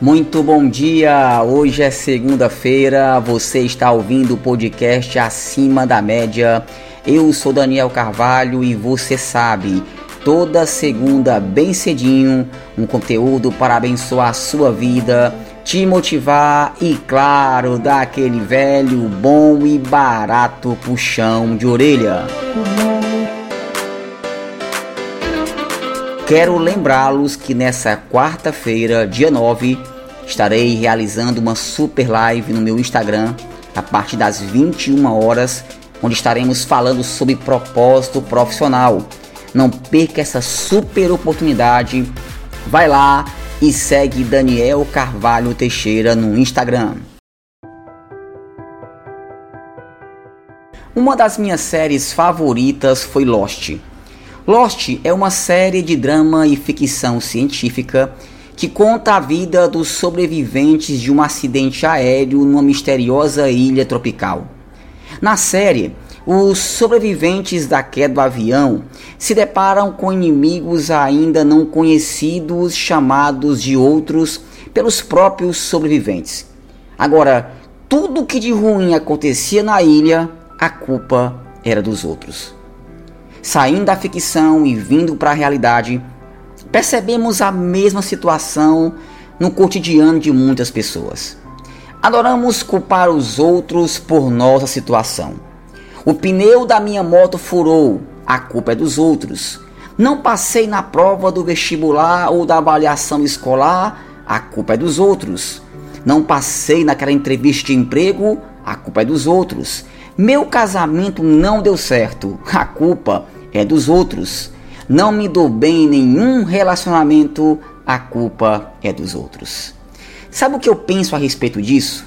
Muito bom dia! Hoje é segunda-feira, você está ouvindo o podcast Acima da Média. Eu sou Daniel Carvalho e você sabe, toda segunda, bem cedinho, um conteúdo para abençoar a sua vida, te motivar e, claro, dar aquele velho, bom e barato puxão de orelha. Quero lembrá-los que nessa quarta-feira, dia 9, estarei realizando uma super live no meu Instagram a partir das 21 horas, onde estaremos falando sobre propósito profissional. Não perca essa super oportunidade. Vai lá e segue Daniel Carvalho Teixeira no Instagram. Uma das minhas séries favoritas foi Lost. Lost é uma série de drama e ficção científica que conta a vida dos sobreviventes de um acidente aéreo numa misteriosa ilha tropical. Na série, os sobreviventes da queda do avião se deparam com inimigos ainda não conhecidos, chamados de outros pelos próprios sobreviventes. Agora, tudo que de ruim acontecia na ilha, a culpa era dos outros saindo da ficção e vindo para a realidade, percebemos a mesma situação no cotidiano de muitas pessoas. Adoramos culpar os outros por nossa situação. O pneu da minha moto furou, a culpa é dos outros. Não passei na prova do vestibular ou da avaliação escolar, a culpa é dos outros. Não passei naquela entrevista de emprego, a culpa é dos outros. Meu casamento não deu certo, a culpa é dos outros. Não me dou bem em nenhum relacionamento, a culpa é dos outros. Sabe o que eu penso a respeito disso?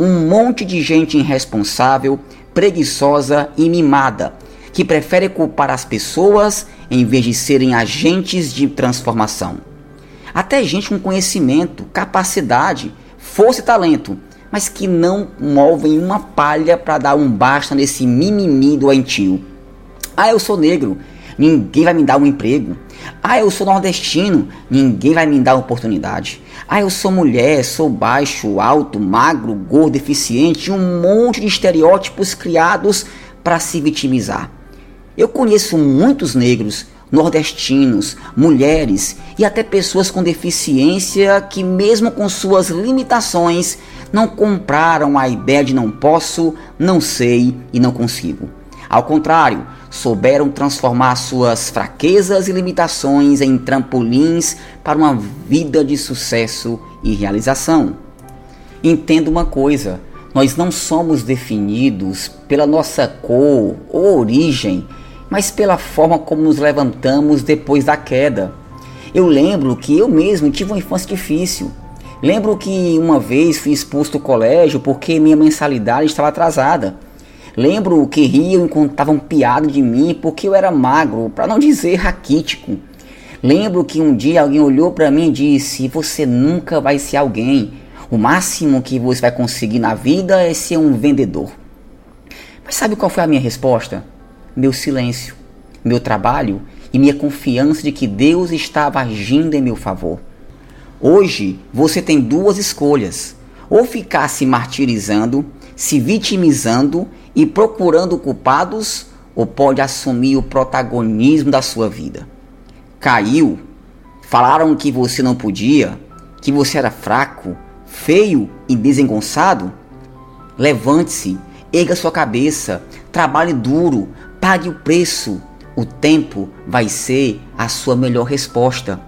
Um monte de gente irresponsável, preguiçosa e mimada, que prefere culpar as pessoas em vez de serem agentes de transformação. Até gente com conhecimento, capacidade, força e talento, mas que não movem uma palha para dar um basta nesse mimimi doentio. Ah, eu sou negro, ninguém vai me dar um emprego. Ah, eu sou nordestino, ninguém vai me dar oportunidade. Ah, eu sou mulher, sou baixo, alto, magro, gordo, deficiente, um monte de estereótipos criados para se vitimizar. Eu conheço muitos negros, nordestinos, mulheres e até pessoas com deficiência que, mesmo com suas limitações, não compraram a ideia de não posso, não sei e não consigo. Ao contrário, souberam transformar suas fraquezas e limitações em trampolins para uma vida de sucesso e realização. Entenda uma coisa: nós não somos definidos pela nossa cor ou origem, mas pela forma como nos levantamos depois da queda. Eu lembro que eu mesmo tive uma infância difícil. Lembro que uma vez fui expulso do colégio porque minha mensalidade estava atrasada. Lembro que riam e contavam piada de mim porque eu era magro, para não dizer raquítico. Lembro que um dia alguém olhou para mim e disse: Você nunca vai ser alguém. O máximo que você vai conseguir na vida é ser um vendedor. Mas sabe qual foi a minha resposta? Meu silêncio, meu trabalho e minha confiança de que Deus estava agindo em meu favor. Hoje você tem duas escolhas: ou ficar se martirizando, se vitimizando e procurando culpados, ou pode assumir o protagonismo da sua vida. Caiu, falaram que você não podia, que você era fraco, feio e desengonçado? Levante-se, erga sua cabeça, trabalhe duro, pague o preço. O tempo vai ser a sua melhor resposta.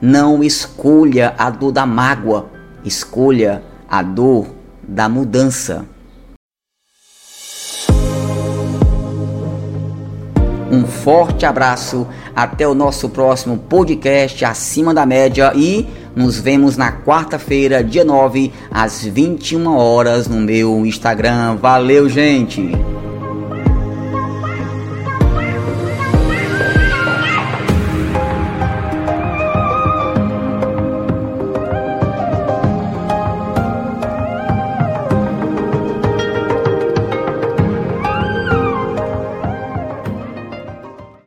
Não escolha a dor da mágoa, escolha a dor da mudança. Um forte abraço, até o nosso próximo podcast Acima da Média e nos vemos na quarta-feira, dia 9, às 21 horas no meu Instagram. Valeu, gente!